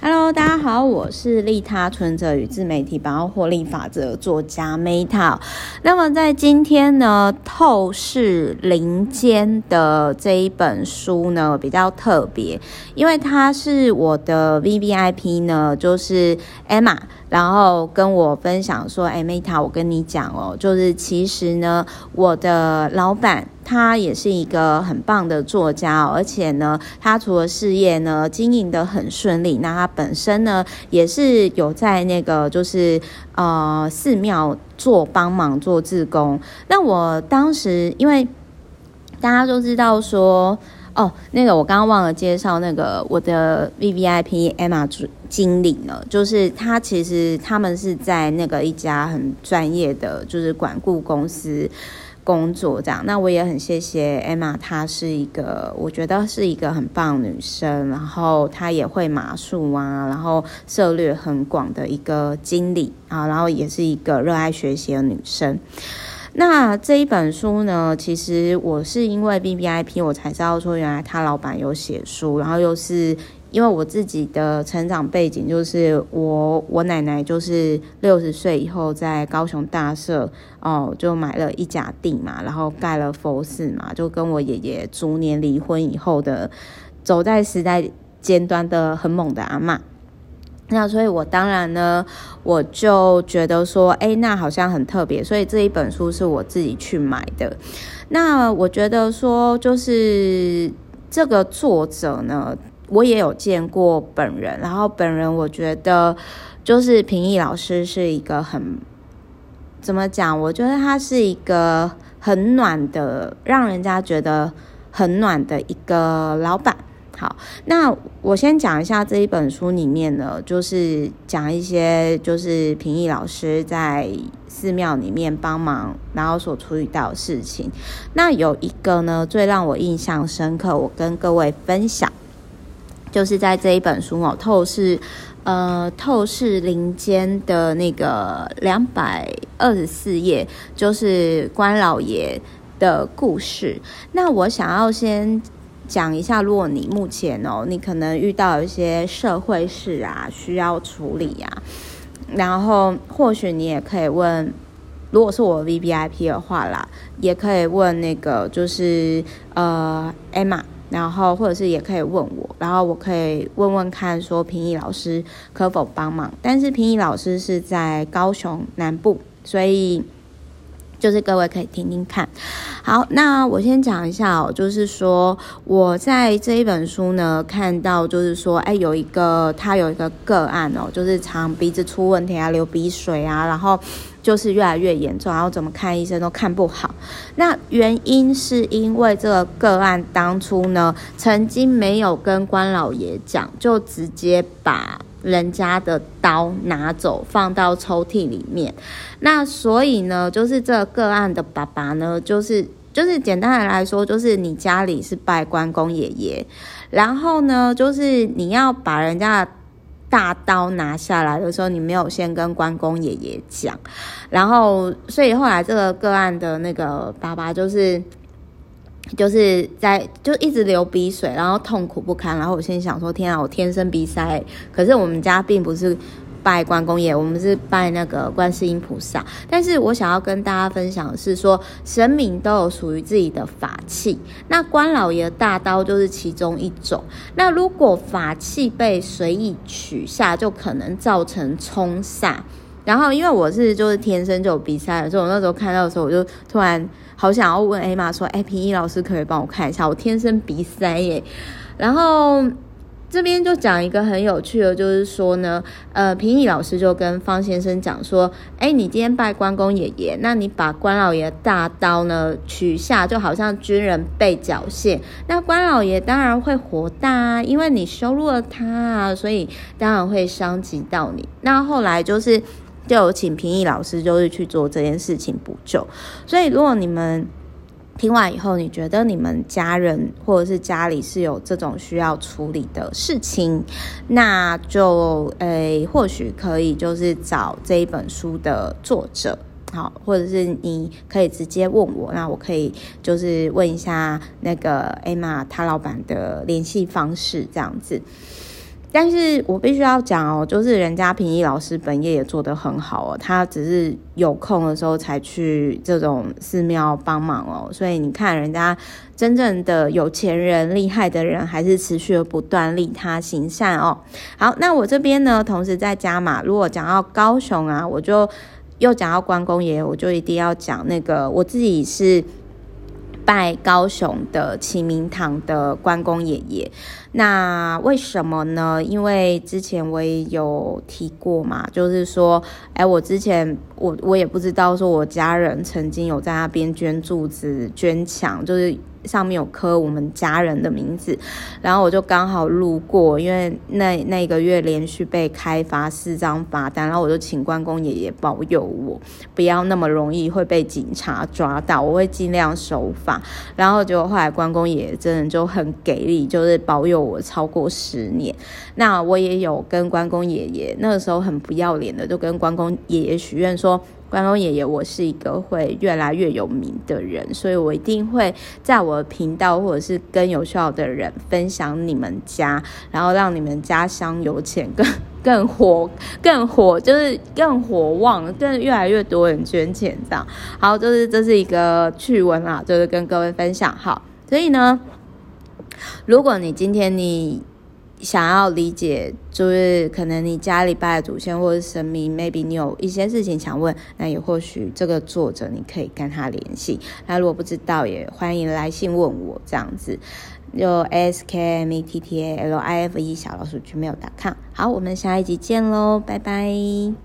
Hello，大家好，我是利他存折与自媒体百万获利法则作家 Meta。那么在今天呢，透视林间的这一本书呢比较特别，因为它是我的 VVIP 呢，就是 Emma，然后跟我分享说，哎，Meta，我跟你讲哦，就是其实呢，我的老板。他也是一个很棒的作家哦，而且呢，他除了事业呢经营的很顺利，那他本身呢也是有在那个就是呃寺庙做帮忙做志工。那我当时因为大家都知道说哦，那个我刚刚忘了介绍那个我的 VVIP Emma 经理呢，就是他其实他们是在那个一家很专业的就是管顾公司。工作这样，那我也很谢谢 Emma，她是一个我觉得是一个很棒女生，然后她也会马术啊，然后涉猎很广的一个经理啊，然后也是一个热爱学习的女生。那这一本书呢，其实我是因为 B B I P，我才知道说，原来他老板有写书，然后又是。因为我自己的成长背景就是我我奶奶就是六十岁以后在高雄大社哦，就买了一甲地嘛，然后盖了佛寺嘛，就跟我爷爷逐年离婚以后的走在时代尖端的很猛的阿嬷。那所以我当然呢，我就觉得说，哎，那好像很特别，所以这一本书是我自己去买的。那我觉得说，就是这个作者呢。我也有见过本人，然后本人我觉得就是平易老师是一个很怎么讲？我觉得他是一个很暖的，让人家觉得很暖的一个老板。好，那我先讲一下这一本书里面呢，就是讲一些就是平易老师在寺庙里面帮忙，然后所处理到的事情。那有一个呢，最让我印象深刻，我跟各位分享。就是在这一本书哦，透视，呃，透视林间的那个两百二十四页，就是关老爷的故事。那我想要先讲一下，如果你目前哦，你可能遇到一些社会事啊，需要处理呀、啊，然后或许你也可以问，如果是我 VVIP 的话啦，也可以问那个，就是呃，Emma。然后，或者是也可以问我，然后我可以问问看，说平易老师可否帮忙？但是平易老师是在高雄南部，所以就是各位可以听听看。好，那我先讲一下哦，就是说我在这一本书呢看到，就是说，哎，有一个他有一个个案哦，就是常鼻子出问题啊，流鼻水啊，然后。就是越来越严重，然后怎么看医生都看不好。那原因是因为这个个案当初呢，曾经没有跟关老爷讲，就直接把人家的刀拿走，放到抽屉里面。那所以呢，就是这个个案的爸爸呢，就是就是简单的来说，就是你家里是拜关公爷爷，然后呢，就是你要把人家的。大刀拿下来的时候，你没有先跟关公爷爷讲，然后，所以后来这个个案的那个爸爸就是，就是在就一直流鼻水，然后痛苦不堪，然后我心里想说：天啊，我天生鼻塞，可是我们家并不是。拜关公爷，我们是拜那个观世音菩萨。但是我想要跟大家分享的是说，神明都有属于自己的法器。那关老爷大刀就是其中一种。那如果法器被随意取下，就可能造成冲煞。然后因为我是就是天生就有鼻塞，所以我那时候看到的时候，我就突然好想要问 Emma 说：“哎，平易老师可以帮我看一下？我天生鼻塞耶。”然后。这边就讲一个很有趣的，就是说呢，呃，平易老师就跟方先生讲说，哎，你今天拜关公爷爷，那你把关老爷大刀呢取下，就好像军人被缴械，那关老爷当然会火大啊，因为你羞辱了他啊，所以当然会伤及到你。那后来就是就有请平易老师就是去做这件事情补救，所以如果你们。听完以后，你觉得你们家人或者是家里是有这种需要处理的事情，那就诶，或许可以就是找这一本书的作者，好，或者是你可以直接问我，那我可以就是问一下那个艾玛他老板的联系方式这样子。但是我必须要讲哦，就是人家平易老师本业也做得很好哦，他只是有空的时候才去这种寺庙帮忙哦，所以你看人家真正的有钱人、厉害的人，还是持续不断利他行善哦。好，那我这边呢，同时在加码，如果讲到高雄啊，我就又讲到关公爷，我就一定要讲那个我自己是。拜高雄的启明堂的关公爷爷，那为什么呢？因为之前我也有提过嘛，就是说，哎，我之前我我也不知道，说我家人曾经有在那边捐柱子、捐墙，就是。上面有刻我们家人的名字，然后我就刚好路过，因为那那个月连续被开罚四张罚单，然后我就请关公爷爷保佑我，不要那么容易会被警察抓到，我会尽量守法。然后结果后来关公爷爷真的就很给力，就是保佑我超过十年。那我也有跟关公爷爷那个时候很不要脸的，就跟关公爷爷许愿说。关公爷爷，我是一个会越来越有名的人，所以我一定会在我的频道或者是跟有需要的人分享你们家，然后让你们家乡有钱更 更火更火，就是更火旺，更越来越多人捐钱这样。好，就是这是一个趣闻啊，就是跟各位分享。好，所以呢，如果你今天你。想要理解，就是可能你家里拜的祖先或者神明，maybe 你有一些事情想问，那也或许这个作者你可以跟他联系。那如果不知道，也欢迎来信问我这样子，就 s k m e t t a l i f e 小老鼠就没有打康。好，我们下一集见喽，拜拜。